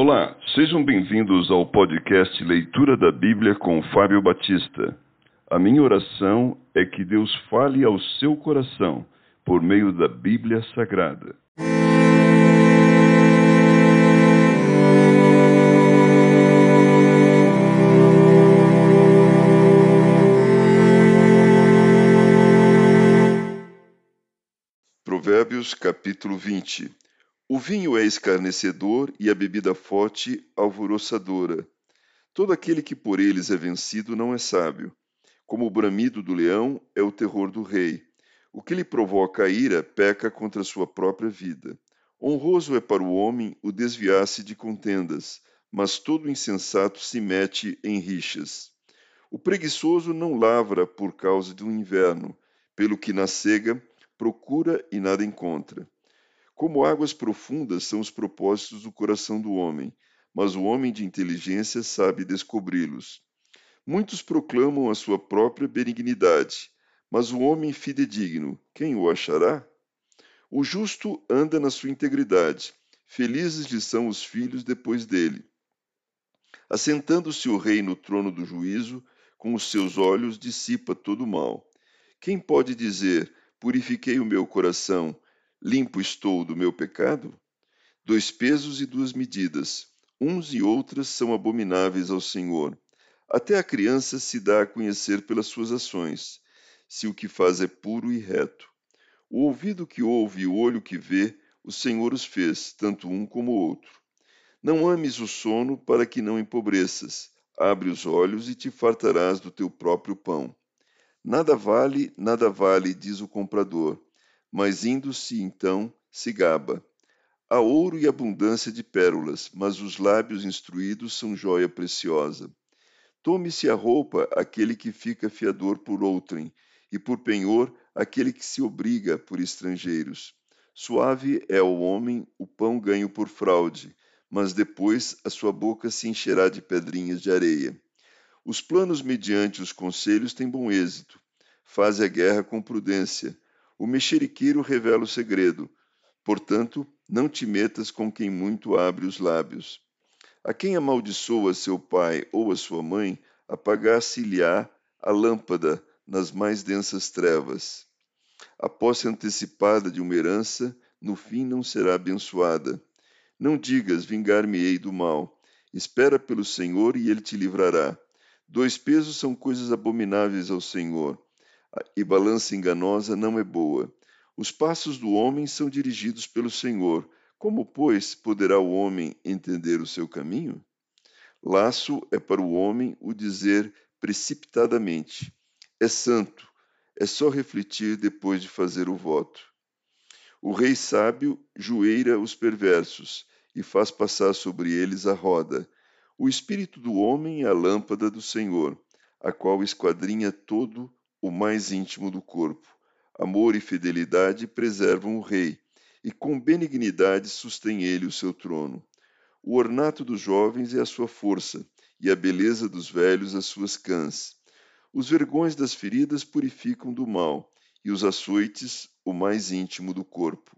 Olá, sejam bem-vindos ao podcast Leitura da Bíblia com Fábio Batista. A minha oração é que Deus fale ao seu coração por meio da Bíblia Sagrada. Provérbios capítulo 20 O vinho é escarnecedor e a bebida forte alvoroçadora. Todo aquele que por eles é vencido não é sábio. Como o bramido do leão é o terror do rei. O que lhe provoca a ira peca contra sua própria vida. Honroso é para o homem o desviar-se de contendas, mas todo insensato se mete em rixas. O preguiçoso não lavra por causa do inverno, pelo que na cega procura e nada encontra. Como águas profundas são os propósitos do coração do homem, mas o homem de inteligência sabe descobri-los. Muitos proclamam a sua própria benignidade, mas o homem fidedigno, quem o achará? O justo anda na sua integridade, felizes lhe são os filhos depois dele. Assentando-se o rei no trono do juízo, com os seus olhos dissipa todo o mal. Quem pode dizer: Purifiquei o meu coração, limpo estou do meu pecado? Dois pesos e duas medidas, uns e outras são abomináveis ao Senhor. Até a criança se dá a conhecer pelas suas ações, se o que faz é puro e reto. O ouvido que ouve e o olho que vê, o Senhor os fez, tanto um como o outro. Não ames o sono para que não empobreças. Abre os olhos e te fartarás do teu próprio pão. Nada vale, nada vale, diz o comprador, mas indo-se então se gaba. Há ouro e abundância de pérolas, mas os lábios instruídos são joia preciosa. Tome-se a roupa aquele que fica fiador por outrem, e por penhor aquele que se obriga por estrangeiros. Suave é o homem o pão ganho por fraude, mas depois a sua boca se encherá de pedrinhas de areia. Os planos mediante os conselhos têm bom êxito. Faze a guerra com prudência. O mexeriqueiro revela o segredo. Portanto, não te metas com quem muito abre os lábios. A quem amaldiçoa seu pai ou a sua mãe, apagar-se-lhe-á a lâmpada nas mais densas trevas. A posse antecipada de uma herança, no fim não será abençoada. Não digas, vingar-me-ei do mal. Espera pelo Senhor e ele te livrará. Dois pesos são coisas abomináveis ao Senhor, e balança enganosa não é boa. Os passos do homem são dirigidos pelo Senhor. Como, pois, poderá o homem entender o seu caminho? Laço é para o homem o dizer precipitadamente: é santo, é só refletir depois de fazer o voto. O rei sábio joeira os perversos e faz passar sobre eles a roda o espírito do homem é a lâmpada do Senhor, a qual esquadrinha todo o mais íntimo do corpo. Amor e fidelidade preservam o rei, e com benignidade sustém ele o seu trono. O ornato dos jovens é a sua força, e a beleza dos velhos as suas cãs. Os vergões das feridas purificam do mal, e os açoites o mais íntimo do corpo.